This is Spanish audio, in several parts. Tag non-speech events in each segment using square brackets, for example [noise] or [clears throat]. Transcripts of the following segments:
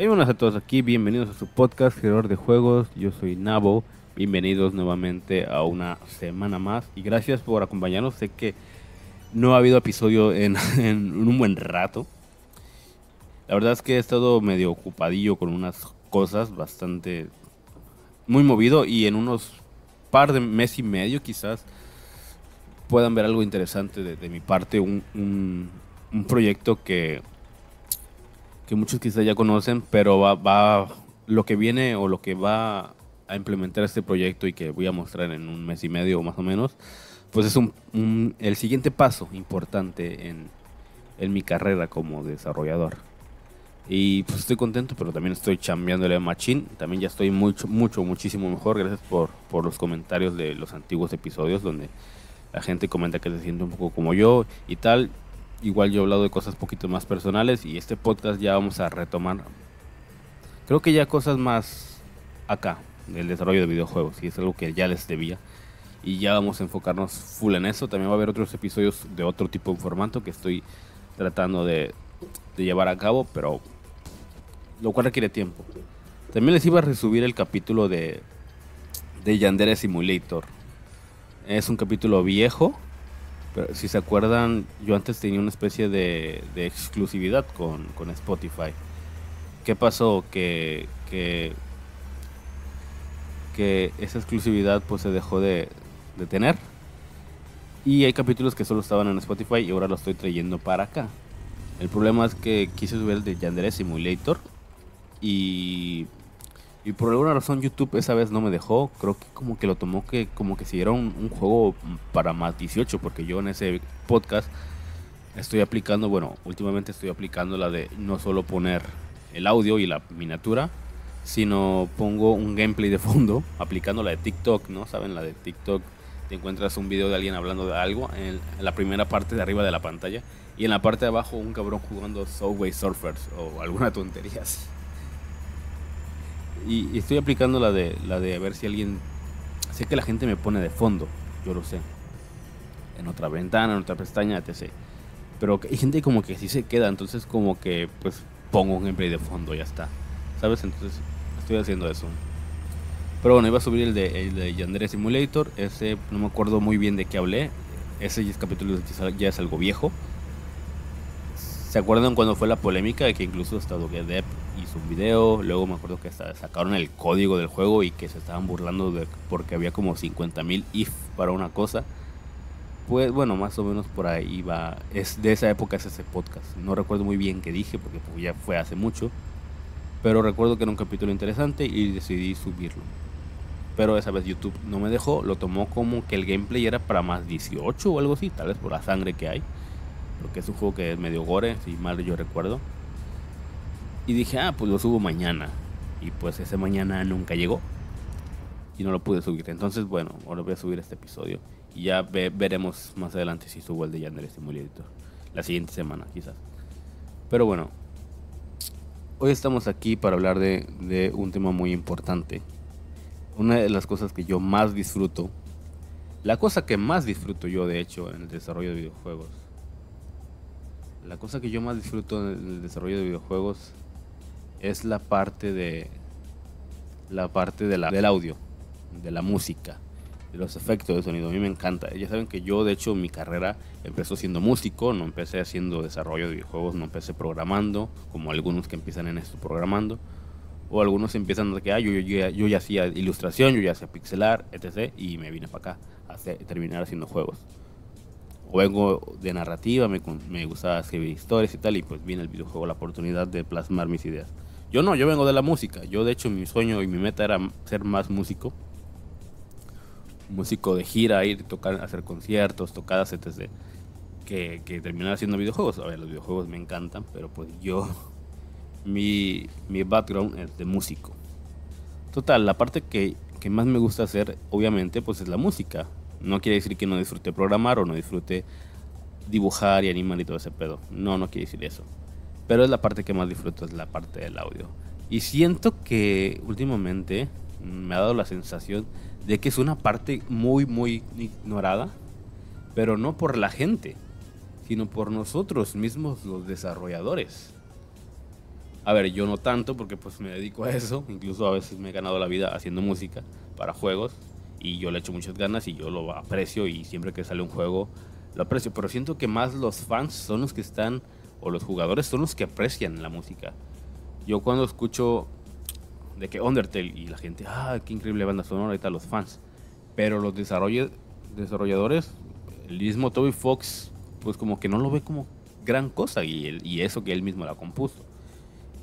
Hey, buenas a todos aquí, bienvenidos a su podcast Creador de Juegos, yo soy Nabo, bienvenidos nuevamente a una semana más. Y gracias por acompañarnos, sé que no ha habido episodio en, [laughs] un buen rato, la verdad es que he estado medio ocupadillo con unas cosas bastante muy movido y en unos par de mes y medio quizás puedan ver algo interesante de, mi parte, un, un proyecto que que muchos quizás ya conocen, pero va, va, lo que viene o lo que va a implementar este proyecto y que voy a mostrar en un mes y medio más o menos, pues es un, el siguiente paso importante en, en, mi carrera como desarrollador. Y pues estoy contento, pero también estoy chambeándole a Machine. También ya estoy mucho, mucho, muchísimo mejor. Gracias por, por los comentarios de los antiguos episodios donde la gente comenta que se siente un poco como yo y tal. Igual yo he hablado de cosas poquito más personales y este podcast ya vamos a retomar, creo que ya cosas más acá, del desarrollo de videojuegos, y es algo que ya les debía. Y ya vamos a enfocarnos full en eso. También va a haber otros episodios de otro tipo de formato que estoy tratando de, llevar a cabo, pero lo cual requiere tiempo. También les iba a resubir el capítulo de, de Yandere Simulator. Es un capítulo viejo, si se acuerdan, yo antes tenía una especie de, exclusividad con, Spotify. ¿Qué pasó? Que, que, esa exclusividad pues se dejó de, de tener. Y hay capítulos que solo estaban en Spotify y ahora lo estoy trayendo para acá. El problema es que quise subir el de Yandere Simulator y y por alguna razón YouTube esa vez no me dejó. Creo que como que lo tomó que como que si era un, juego para más 18. Porque yo en ese podcast estoy aplicando, bueno, últimamente estoy aplicando la de no solo poner el audio y la miniatura, sino pongo un gameplay de fondo, [laughs] aplicando la de TikTok, ¿no? ¿Saben? La de TikTok, te encuentras un video de alguien hablando de algo en, la primera parte de arriba de la pantalla y en la parte de abajo un cabrón jugando Subway Surfers o alguna tontería y, estoy aplicando la de, la de a ver si alguien... Sé que la gente me pone de fondo, yo lo sé. En otra ventana, en otra pestaña, etc. Pero hay gente como que sí se queda, entonces como que pues pongo un gameplay de fondo, ya está. ¿Sabes? Entonces estoy haciendo eso. Pero bueno, iba a subir el de, el de Yandere Simulator. Ese no me acuerdo muy bien de qué hablé. Ese capítulo ya es algo viejo. ¿Se acuerdan cuando fue la polémica de que incluso hasta Depp hizo un video? Luego me acuerdo que sacaron el código del juego y que se estaban burlando de porque había como 50.000 if para una cosa. Pues bueno, más o menos por ahí va. Es de esa época es ese podcast. No recuerdo muy bien qué dije porque pues, ya fue hace mucho. Pero recuerdo que era un capítulo interesante y decidí subirlo. Pero esa vez YouTube no me dejó. Lo tomó como que el gameplay era para más 18 o algo así. Tal vez por la sangre que hay porque es un juego que es medio gore, si mal yo recuerdo. Y dije, ah, pues lo subo mañana. Y pues ese mañana nunca llegó. Y no lo pude subir. Entonces, bueno, ahora voy a subir este episodio. Y ya veremos más adelante si subo el de Yandere Simulator. La siguiente semana, quizás. Pero bueno, hoy estamos aquí para hablar de, de un tema muy importante. Una de las cosas que yo más disfruto, la cosa que más disfruto yo de hecho en el desarrollo de videojuegos, la cosa que yo más disfruto en el desarrollo de videojuegos es la parte de la parte de la, del audio, de la música, de los efectos de sonido. A mí me encanta. Ya saben que yo, de hecho, mi carrera empezó siendo músico, no empecé haciendo desarrollo de videojuegos, no empecé programando, como algunos que empiezan en esto programando, o algunos empiezan de que ah, yo, yo, yo, ya hacía ilustración, yo ya hacía pixelar, etc. Y me vine para acá a terminar haciendo juegos o vengo de narrativa, me, me gustaba escribir historias y tal, y pues viene el videojuego la oportunidad de plasmar mis ideas. Yo no, yo vengo de la música. Yo de hecho mi sueño y mi meta era ser más músico. Músico de gira, ir, tocar, hacer conciertos, tocadas, etc. Que, que terminar haciendo videojuegos. A ver, los videojuegos me encantan, pero pues yo, [laughs] mi, mi background es de músico. Total, la parte que, que más me gusta hacer, obviamente, pues es la música. No quiere decir que no disfrute programar o no disfrute dibujar y animar y todo ese pedo. No, no quiere decir eso. Pero es la parte que más disfruto, es la parte del audio. Y siento que últimamente me ha dado la sensación de que es una parte muy, muy ignorada. Pero no por la gente, sino por nosotros mismos los desarrolladores. A ver, yo no tanto porque pues me dedico a eso, incluso a veces me he ganado la vida haciendo música para juegos y yo le echo muchas ganas y yo lo aprecio y siempre que sale un juego lo aprecio, pero siento que más los fans son los que están o los jugadores son los que aprecian la música. Yo cuando escucho de que Undertale y la gente, ah, qué increíble banda sonora tal, los fans, pero los desarrolladores, el mismo Toby Fox, pues como que no lo ve como gran cosa y, y eso que él mismo la compuso.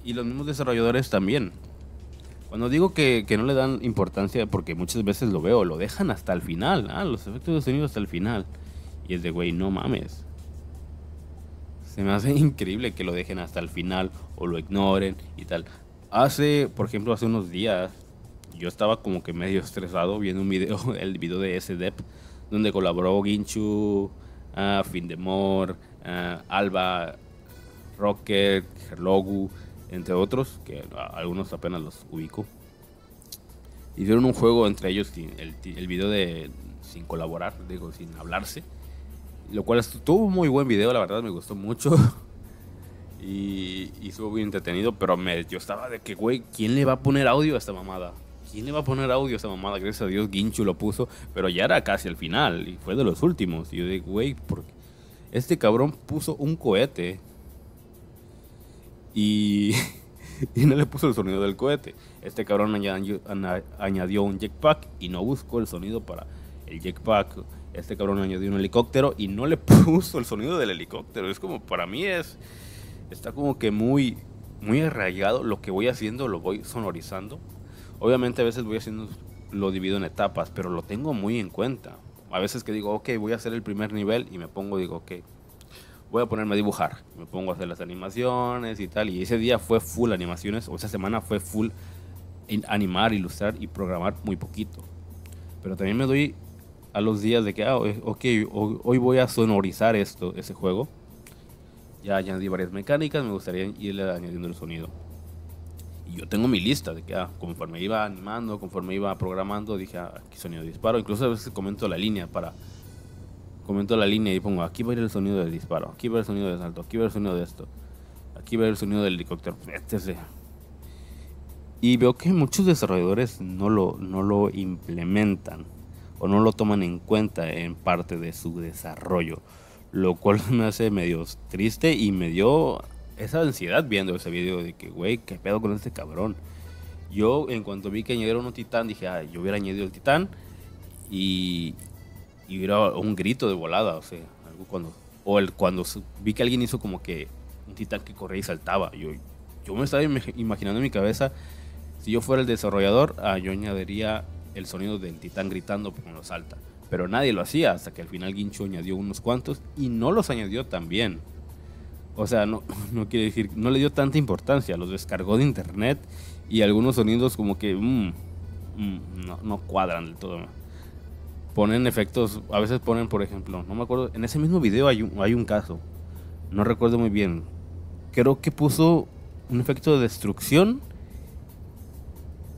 Y los mismos desarrolladores también. Cuando digo que, que, no le dan importancia, porque muchas veces lo veo, lo dejan hasta el final, ah, los efectos de sonido hasta el final. Y es de, güey, no mames. Se me hace [laughs] increíble que lo dejen hasta el final o lo ignoren y tal. Hace, por ejemplo, hace unos días, yo estaba como que medio [laughs] estresado viendo un video, [laughs] el video de SDEP, donde colaboró Ginchu, uh, Findemore, uh, Alba, Rocket, Herlogu, entre otros, que algunos apenas los ubico. Hicieron un juego entre ellos, el, el video de sin colaborar, digo, sin hablarse. Lo cual estuvo muy buen video, la verdad, me gustó mucho. [laughs] y, y estuvo muy entretenido, pero me, yo estaba de que, güey, ¿quién le va a poner audio a esta mamada? ¿Quién le va a poner audio a esta mamada? Gracias a Dios, Ginchu lo puso, pero ya era casi al final y fue de los últimos. Y yo digo, güey, este cabrón puso un cohete y, [laughs] y no le puso el sonido del cohete. Este cabrón añadió, añadió un jetpack y no buscó el sonido para el jetpack. Este cabrón añadió un helicóptero y no le [laughs] puso el sonido del helicóptero. Es como, para mí es, está como que muy, muy arraigado. Lo que voy haciendo lo voy sonorizando. Obviamente a veces voy haciendo, lo divido en etapas, pero lo tengo muy en cuenta. A veces que digo, ok, voy a hacer el primer nivel y me pongo, digo, ok, voy a ponerme a dibujar. Me pongo a hacer las animaciones y tal. Y ese día fue full animaciones, o esa semana fue full animar, ilustrar y programar muy poquito. Pero también me doy a los días de que, ah, ok, hoy voy a sonorizar esto, ese juego. Ya añadí varias mecánicas, me gustaría irle añadiendo el sonido. Y yo tengo mi lista de que, ah, conforme iba animando, conforme iba programando, dije, ah, aquí sonido de disparo. Incluso a veces comento la línea para comento la línea y pongo aquí va a ir el sonido del disparo, aquí va el sonido de salto, aquí va el sonido de esto, aquí va el sonido del helicóptero, etc. Y veo que muchos desarrolladores no lo, no lo implementan o no lo toman en cuenta en parte de su desarrollo, lo cual [laughs] me hace medio triste y me dio esa ansiedad viendo ese video de que, güey, ¿qué pedo con este cabrón? Yo, en cuanto vi que añadieron un titán, dije, ah, yo hubiera añadido el titán y, y hubiera un grito de volada, o sea, algo cuando, o el, cuando vi que alguien hizo como que un titán que corría y saltaba, yo, yo me estaba imaginando en mi cabeza, si yo fuera el desarrollador, ah, yo añadiría el sonido del titán gritando cuando salta, pero nadie lo hacía hasta que al final Guincho añadió unos cuantos y no los añadió tan bien. O sea, no, [laughs] no quiere decir, no le dio tanta importancia, los descargó de internet y algunos sonidos como que mm, mm, no, no cuadran del todo. Ponen efectos, a veces ponen, por ejemplo, no me acuerdo, en ese mismo video hay un, hay un caso, no recuerdo muy bien, creo que puso un efecto de destrucción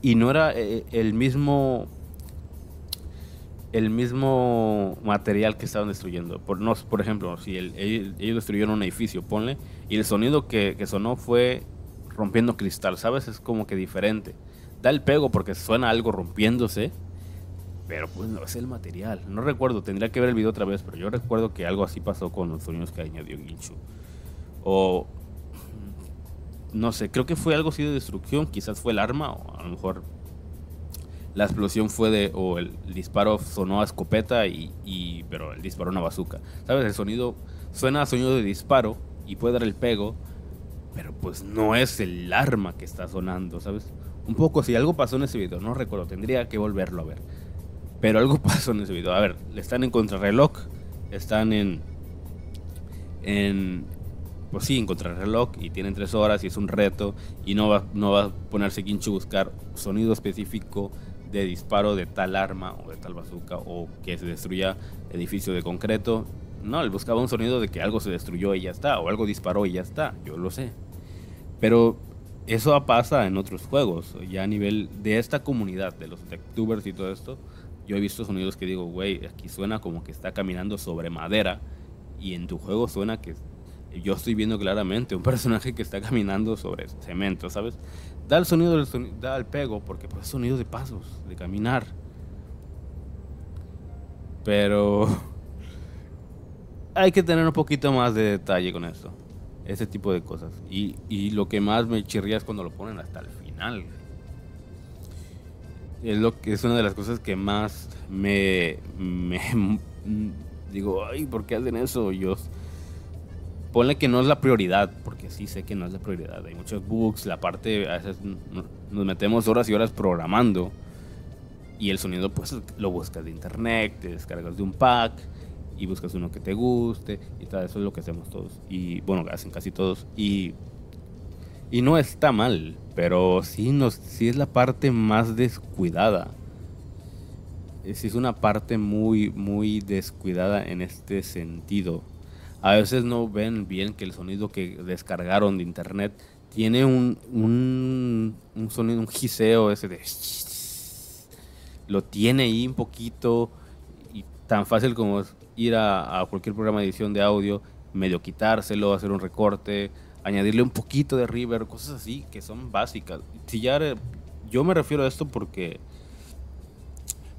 y no era eh, el mismo el mismo material que estaban destruyendo. Por, no, por ejemplo, si ellos, destruyeron un edificio, ponle, y el sonido que, que, sonó fue rompiendo cristal, ¿sabes? Es como que diferente. Da el pego porque suena algo rompiéndose, pero pues no es el material. No recuerdo, tendría que ver el video otra vez, pero yo recuerdo que algo así pasó con los sonidos que añadió Ginchu. O no sé, creo que fue algo así de destrucción, quizás fue el arma, o a lo mejor la explosión fue de, o el disparo sonó a escopeta, y, y pero el disparo una bazooka. ¿Sabes? El sonido suena a sonido de disparo y puede dar el pego, pero pues no es el arma que está sonando, ¿sabes? Un poco, si algo pasó en ese video, no recuerdo, tendría que volverlo a ver. Pero algo [laughs] pasó en ese video. A ver, están en contrarreloj, están en. en pues sí, en contrarreloj y tienen tres horas y es un reto y no va, no va a ponerse Quincho buscar sonido específico de disparo de tal arma o de tal bazooka o que se destruya edificio de concreto. No, él buscaba un sonido de que algo se destruyó y ya está, o algo disparó y ya está, yo lo sé. Pero eso pasa en otros juegos, ya a nivel de esta comunidad, de los tubers y todo esto, yo he visto sonidos que digo, güey, aquí suena como que está caminando sobre madera y en tu juego suena que yo estoy viendo claramente un personaje que está caminando sobre cemento, ¿sabes? Da el sonido, del sonido da el pego, porque pues, es sonido de pasos, de caminar. Pero [laughs] hay que tener un poquito más de detalle con esto. Ese tipo de cosas. Y, y lo que más me chirría es cuando lo ponen hasta el final. Es, lo que, es una de las cosas que más me, me [laughs] digo, ay, ¿por qué hacen eso? Yo ponle que no es la prioridad, porque sí sé que no es la prioridad. Hay muchos bugs, la parte, a veces nos metemos horas y horas programando y el sonido pues lo buscas de internet, te descargas de un pack y buscas uno que te guste y tal, eso es lo que hacemos todos. Y bueno, hacen casi todos y y no está mal, pero sí nos sí es la parte más descuidada. Sí es una parte muy muy descuidada en este sentido a veces no ven bien que el sonido que descargaron de internet tiene un, un, sonido, un giseo ese de... Lo tiene ahí un poquito y tan fácil como ir a, cualquier programa de edición de audio, medio quitárselo, hacer un recorte, añadirle un poquito de reverb, cosas así que son básicas. Si ya yo me refiero a esto porque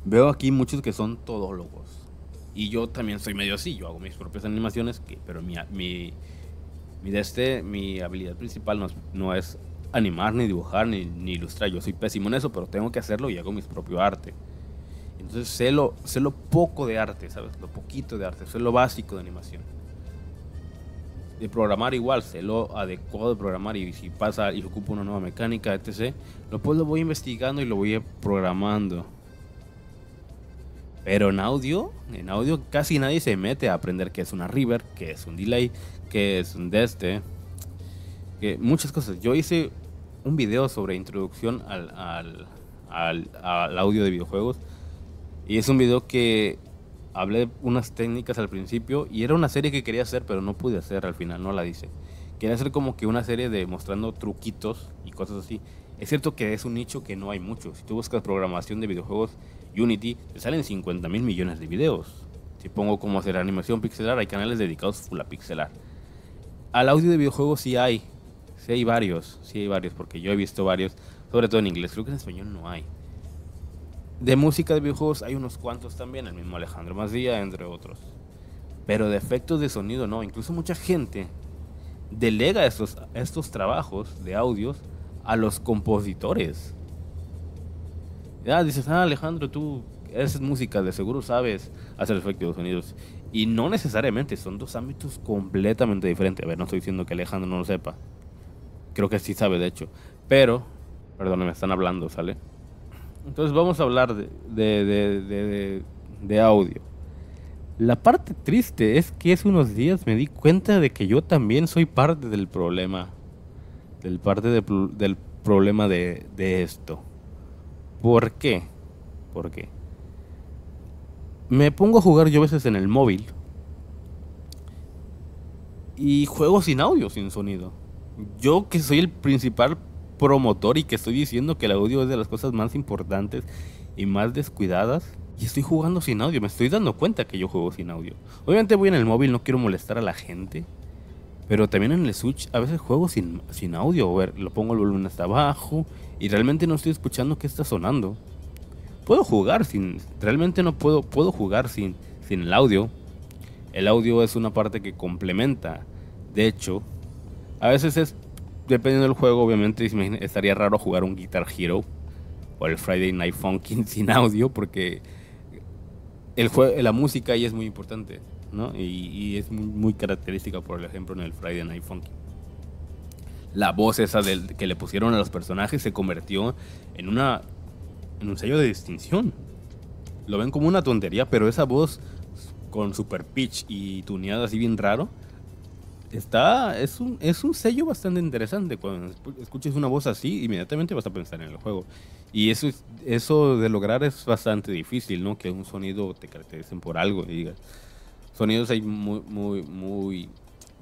veo aquí muchos que son todólogos y yo también soy medio así, yo hago mis propias animaciones, pero mi, mi, mi, este, mi habilidad principal no es, animar, ni dibujar, ni, ni, ilustrar. Yo soy pésimo en eso, pero tengo que hacerlo y hago mi propio arte. Entonces sé lo poco de arte, ¿sabes? Lo poquito de arte, sé lo básico de animación. De programar igual, sé lo adecuado de programar y si pasa y ocupo una nueva mecánica, etc. Lo, pues lo voy investigando y lo voy programando. Pero en audio, en audio casi nadie se mete a aprender qué es una river, qué es un delay, qué es un deste, que muchas cosas. Yo hice un video sobre introducción al, al, al, audio de videojuegos y es un video que hablé unas técnicas al principio y era una serie que quería hacer pero no pude hacer al final, no la hice. Quería hacer como que una serie de mostrando truquitos y cosas así. Es cierto que es un nicho que no hay mucho. Si tú buscas programación de videojuegos Unity, te salen 50 mil millones de videos. Si pongo cómo hacer animación pixelar, hay canales dedicados full a pixelar. Al audio de videojuegos sí hay, sí hay varios, sí hay varios, porque yo he visto varios, sobre todo en inglés, creo que en español no hay. De música de videojuegos hay unos cuantos también, el mismo Alejandro Mazdía, entre otros. Pero de efectos de sonido no, incluso mucha gente delega estos, estos trabajos de audios a los compositores. Ya dices, ah, Alejandro, tú eres música, de seguro sabes hacer efectos de sonidos. Y no necesariamente, son dos ámbitos completamente diferentes. A ver, no estoy diciendo que Alejandro no lo sepa. Creo que sí sabe, de hecho. Pero, perdón, me están hablando, ¿sale? Entonces vamos a hablar de, de, de, de, audio. La parte triste es que hace unos días me di cuenta de que yo también soy parte del problema. Del parte del problema de esto. ¿Por qué? ¿Por qué? Me pongo a jugar yo a veces en el móvil y juego sin audio, sin sonido. Yo que soy el principal promotor y que estoy diciendo que el audio es de las cosas más importantes y más descuidadas, y estoy jugando sin audio, me estoy dando cuenta que yo juego sin audio. Obviamente voy en el móvil, no quiero molestar a la gente, pero también en el Switch a veces juego sin, sin audio, ver, lo pongo el volumen hasta abajo y realmente no estoy escuchando qué está sonando. Puedo jugar sin, realmente no puedo, puedo jugar sin, sin el audio. El audio es una parte que complementa. De hecho, a veces es, dependiendo del juego, obviamente estaría raro jugar un Guitar Hero o el Friday Night Funkin' [laughs] sin audio porque el la música ahí es muy importante, ¿no? Y, es muy, muy, característica, por ejemplo, en el Friday Night Funkin' la voz esa del, que le pusieron a los personajes se convirtió en una en un sello de distinción. Lo ven como una tontería, pero esa voz con super pitch y tuneada así bien raro está es un es un sello bastante interesante cuando escuches una voz así inmediatamente vas a pensar en el juego y eso eso de lograr es bastante difícil no que un sonido te caractericen por algo y digas sonidos hay muy muy muy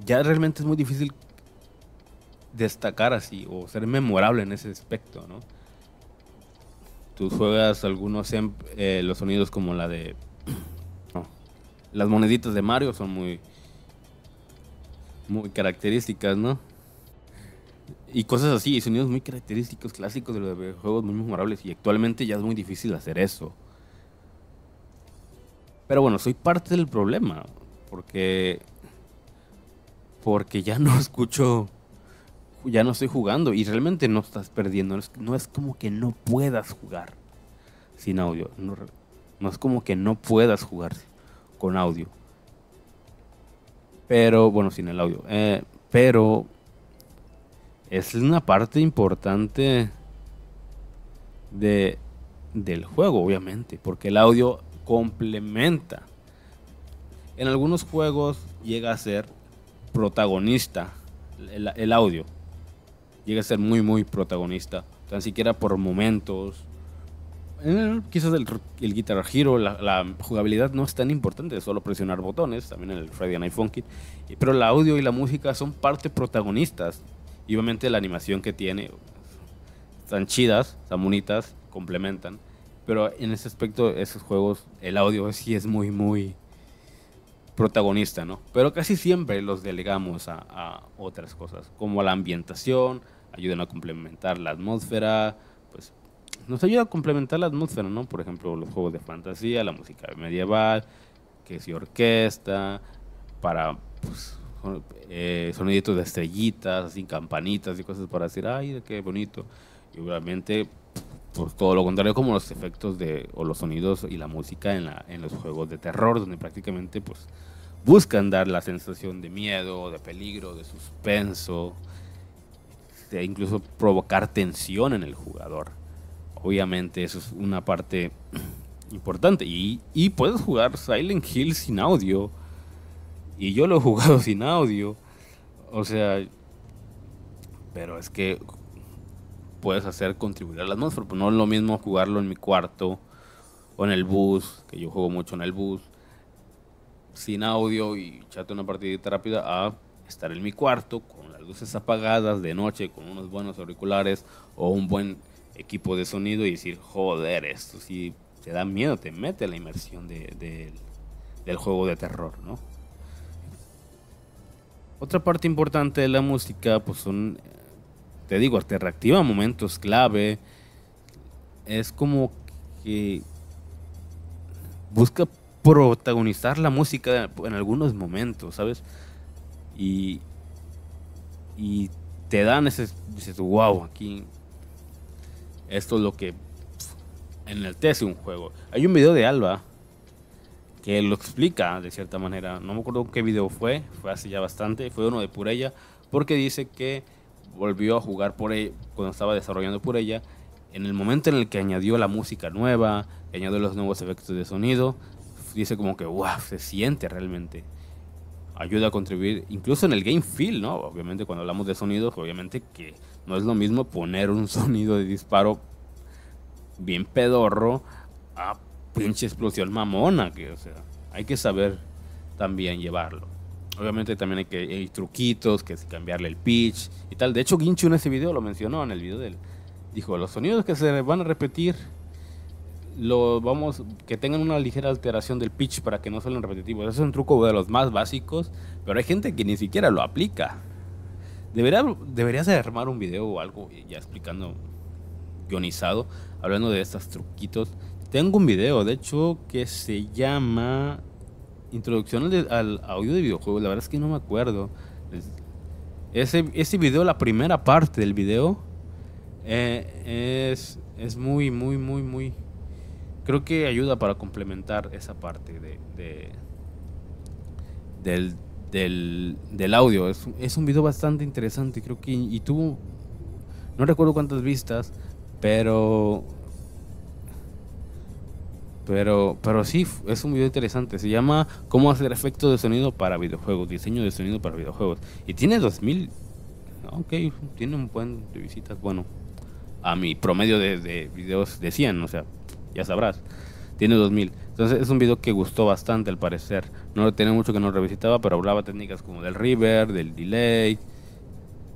ya realmente es muy difícil destacar así o ser memorable en ese aspecto, ¿no? Tú juegas algunos eh, los sonidos como la de [clears throat] las moneditas de Mario son muy muy características, ¿no? Y cosas así, y sonidos muy característicos, clásicos de los videojuegos muy memorables. Y actualmente ya es muy difícil hacer eso. Pero bueno, soy parte del problema. Porque. Porque ya no [laughs] escucho. Ya no estoy jugando. Y realmente no estás perdiendo. No es, no es como que no puedas jugar sin audio. No, no es como que no puedas jugar con audio. Pero, bueno, sin el audio. Eh, pero es una parte importante de, del juego, obviamente, porque el audio complementa. En algunos juegos llega a ser protagonista el, audio. Llega a ser muy, muy protagonista. Tan siquiera por momentos quizás el, el Guitar Hero, la, jugabilidad no es tan importante, solo presionar botones, también en el Friday Night Funkin', pero el audio y la música son parte protagonistas. Y obviamente la animación que tiene, están chidas, están bonitas, complementan. Pero en ese aspecto, esos juegos, el audio sí es muy, muy protagonista, ¿no? Pero casi siempre los delegamos a, otras cosas, como la ambientación, ayudan a complementar la atmósfera, pues nos ayuda a complementar la atmósfera, ¿no? Por ejemplo, los juegos de fantasía, la música medieval, que si orquesta, para pues, eh, soniditos de estrellitas, así campanitas y cosas para decir, ay, qué bonito. Y obviamente, pues todo lo contrario, como los efectos de, o los sonidos y la música en, la, en los juegos de terror, donde prácticamente pues buscan dar la sensación de miedo, de peligro, de suspenso, de incluso provocar tensión en el jugador. Obviamente eso es una parte [clears throat] importante. Y, puedes jugar Silent Hill sin audio. Y yo lo he jugado [laughs] sin audio. O sea, pero es que puedes hacer contribuir a la atmósfera. Pues no es lo mismo jugarlo en mi cuarto o en el bus, que yo juego mucho en el bus, sin audio y echarte una partidita rápida, a estar en mi cuarto con las luces apagadas de noche, con unos buenos auriculares o un buen equipo de sonido y decir, joder, esto sí te da miedo, te mete la inmersión de, del juego de terror, ¿no? Otra parte importante de la música, pues son, te digo, te reactiva momentos clave. Es como que busca protagonizar la música en algunos momentos, ¿sabes? Y, y te dan ese, dices, wow, aquí esto es lo que en el hace un juego. Hay un video de Alba que lo explica de cierta manera. No me acuerdo qué video fue, fue hace ya bastante, fue uno de Purella, porque dice que volvió a jugar por ella cuando estaba desarrollando Purella. En el momento en el que añadió la música nueva, añadió los nuevos efectos de sonido, dice como que wow, se siente realmente. Ayuda a contribuir, incluso en el game feel, ¿no? Obviamente cuando hablamos de sonidos, obviamente que no es lo mismo poner un [laughs] sonido de disparo bien pedorro a pinche explosión mamona, que o sea, hay que saber también llevarlo. Obviamente también hay que truquitos, que es cambiarle el pitch y tal. De hecho, Ginchu en ese video lo mencionó en el video del dijo, los sonidos que se van a repetir lo vamos que tengan una ligera alteración del pitch para que no suenen repetitivos. Ese es un truco de los más básicos, pero hay gente que ni siquiera lo aplica. Debería, deberías de armar un video o algo ya explicando, guionizado, hablando de estos truquitos. Tengo un video, de hecho, que se llama Introducción al, audio de videojuegos. La verdad es que no me acuerdo. Ese, ese video, la primera parte del video, eh, es, es muy, muy, muy, muy... Creo que ayuda para complementar esa parte de, de del, del, del audio. Es, es, un video bastante interesante, creo que... Y tuvo... No recuerdo cuántas vistas, pero... Pero, pero sí, es un video interesante. Se llama Cómo hacer efectos de sonido para videojuegos. Diseño de sonido para videojuegos. Y tiene 2000... Ok, tiene un buen de visitas. Bueno, a mi promedio de, de videos de 100, o sea, ya sabrás. Tiene 2000. Entonces es un video que gustó bastante al parecer. No tenía mucho que no revisitaba, pero hablaba técnicas como del river, del delay,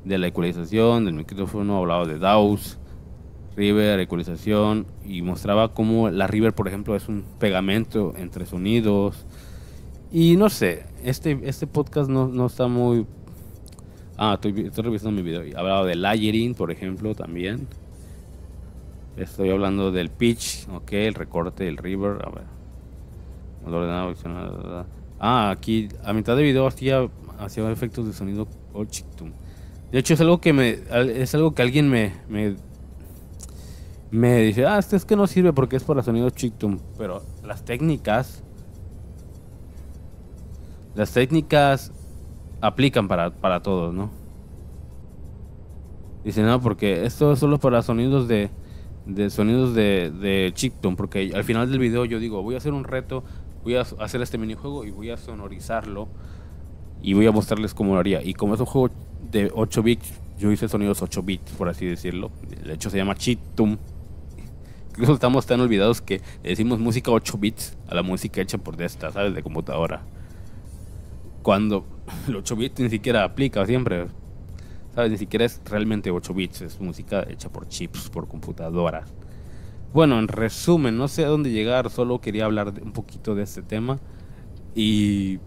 de la ecualización, del micrófono, hablaba de DAWs, river, ecualización y mostraba cómo la river, por ejemplo, es un pegamento entre sonidos. Y no sé, este, este podcast no, no está muy Ah, estoy, revisando mi video. Hablaba del layering, por ejemplo, también. Estoy hablando del pitch, ok, el recorte, el river, a ver. Ordenado, Ah, aquí a mitad de video hacía, hacía efectos de sonido De hecho es algo que me es algo que alguien me, me me dice, ah, este es que no sirve porque es para sonido chictum. Pero las técnicas, las técnicas aplican para, para todos, ¿no? Dice, no, porque esto es solo para sonidos de, de sonidos de, de. Porque al final del video yo digo, voy a hacer un reto, voy a hacer este minijuego y voy a sonorizarlo y voy a mostrarles cómo lo haría. Y como es un juego de 8 bits, yo hice sonidos 8 bits, por así decirlo. De hecho se llama chiptune Incluso [laughs] estamos tan olvidados que decimos música 8 bits a la música hecha por esta, ¿sabes? De computadora. Cuando [laughs] el 8 bits ni siquiera aplica siempre. ¿Sabes? Ni siquiera es realmente 8 bits, es música hecha por chips, por computadora. Bueno, en resumen, no sé a dónde llegar, solo quería hablar un poquito de este tema y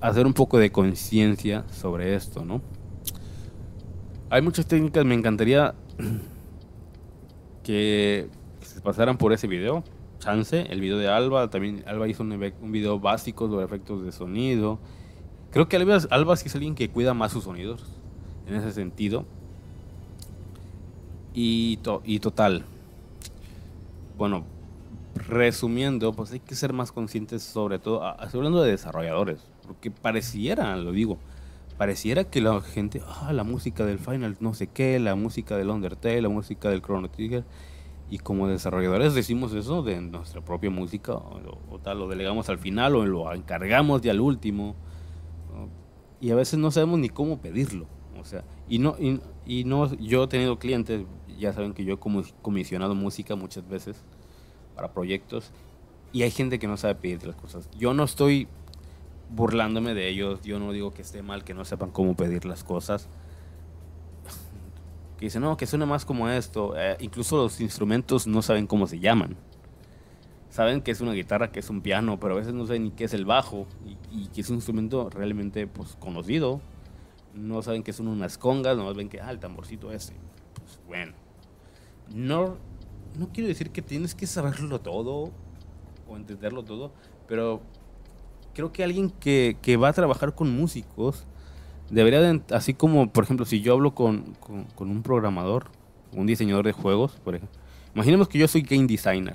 hacer un poco de conciencia sobre esto, ¿no? Hay muchas técnicas, me encantaría [clears throat] que pasaran por ese video. Chance, el video de Alba, también Alba hizo un, un video básico sobre efectos de sonido. Creo que Alba, Alba sí es alguien que cuida más sus sonidos, en ese sentido. Y, y total, bueno, resumiendo, pues hay que ser más conscientes sobre todo, hablando de desarrolladores, porque pareciera, lo digo, pareciera que la gente, ah, la música del Final no sé qué, la música del Undertale, la música del Chrono Trigger, y como desarrolladores decimos eso de nuestra propia música o, tal, lo delegamos al final o lo encargamos ya al último. Y a veces no sabemos ni cómo pedirlo. O sea, y no, y, no, yo he tenido clientes, ya saben que yo he comisionado música muchas veces para proyectos y hay gente que no sabe pedir las cosas. Yo no estoy burlándome de ellos, yo no digo que esté mal que no sepan cómo pedir las cosas que dicen, no, que suena más como esto. Eh, incluso los instrumentos no saben cómo se llaman. Saben que es una guitarra, que es un piano, pero a veces no saben ni qué es el bajo y, que es un instrumento realmente pues, conocido. No saben que son unas congas, nomás ven que, ah, el tamborcito ese. Pues bueno. No, no quiero decir que tienes que saberlo todo o entenderlo todo, pero creo que alguien que, que va a trabajar con músicos debería de, así como, por ejemplo, si yo hablo con, con, un programador, un diseñador de juegos, por ejemplo, imaginemos que yo soy game designer,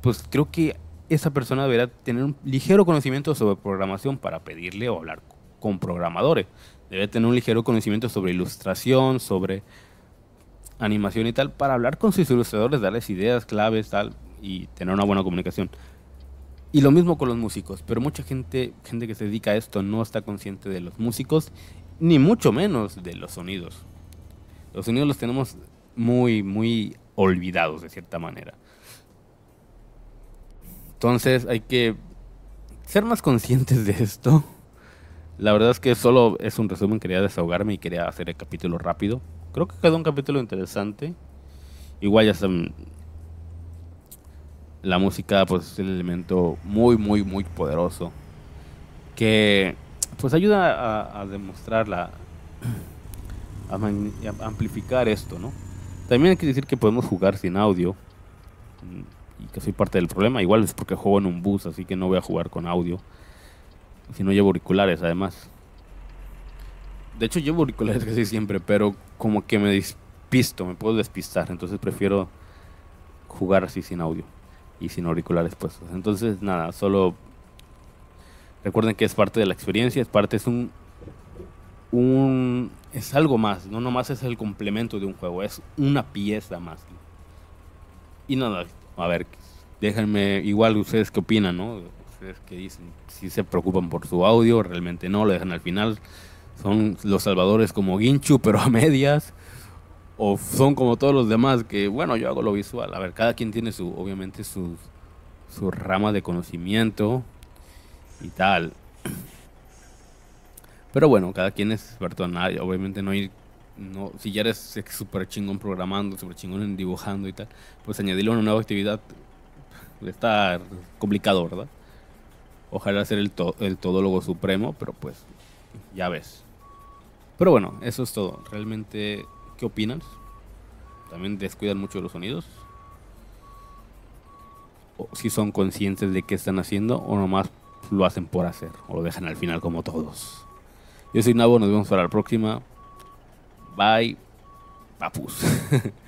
pues creo que esa persona debería tener un ligero conocimiento sobre programación para pedirle o hablar con programadores. Debe tener un ligero conocimiento sobre ilustración, sobre animación y tal, para hablar con sus ilustradores, darles ideas, claves, tal, y tener una buena comunicación. Y lo mismo con los músicos, pero mucha gente, gente que se dedica a esto no está consciente de los músicos, ni mucho menos de los sonidos. Los sonidos los tenemos muy, muy olvidados de cierta manera. Entonces hay que ser más conscientes de esto. La verdad es que solo es un resumen, quería desahogarme y quería hacer el capítulo rápido. Creo que quedó un capítulo interesante. Igual ya están la música pues es el elemento muy, muy, muy poderoso que pues ayuda a, demostrar la, a, amplificar esto, ¿no? También hay que decir que podemos jugar sin audio mm, y que soy parte del problema. Igual es porque juego en un bus, así que no voy a jugar con audio. Si no llevo auriculares, además. De hecho, llevo auriculares [laughs] casi siempre, pero como que me despisto, me puedo despistar. Entonces prefiero jugar así sin audio y sin auriculares puestos. Entonces, nada, solo recuerden que es parte de la experiencia, es parte, es un, un, es algo más, no nomás es el complemento de un juego, es una pieza más. Y nada, a ver, déjenme, igual ustedes qué opinan, ¿no? Ustedes qué dicen, si se preocupan por su audio, realmente no, lo dejan al final. Son los salvadores como Ginchu, pero a medias o son como todos los demás que, bueno, yo hago lo visual. A ver, cada quien tiene su, obviamente, su, su rama de conocimiento y tal. Pero bueno, cada quien es experto en nadie. Obviamente no hay, no, si ya eres súper chingón programando, súper chingón en dibujando y tal, pues añadirle una nueva actividad está complicado, ¿verdad? Ojalá ser el, to el todólogo supremo, pero pues ya ves. Pero bueno, eso es todo. Realmente, ¿qué opinas? ¿También descuidan mucho los sonidos? ¿O si son conscientes de qué están haciendo o nomás lo hacen por hacer? ¿O lo dejan al final como todos? Yo soy Nabo, nos vemos para la próxima. Bye. Papus. [laughs]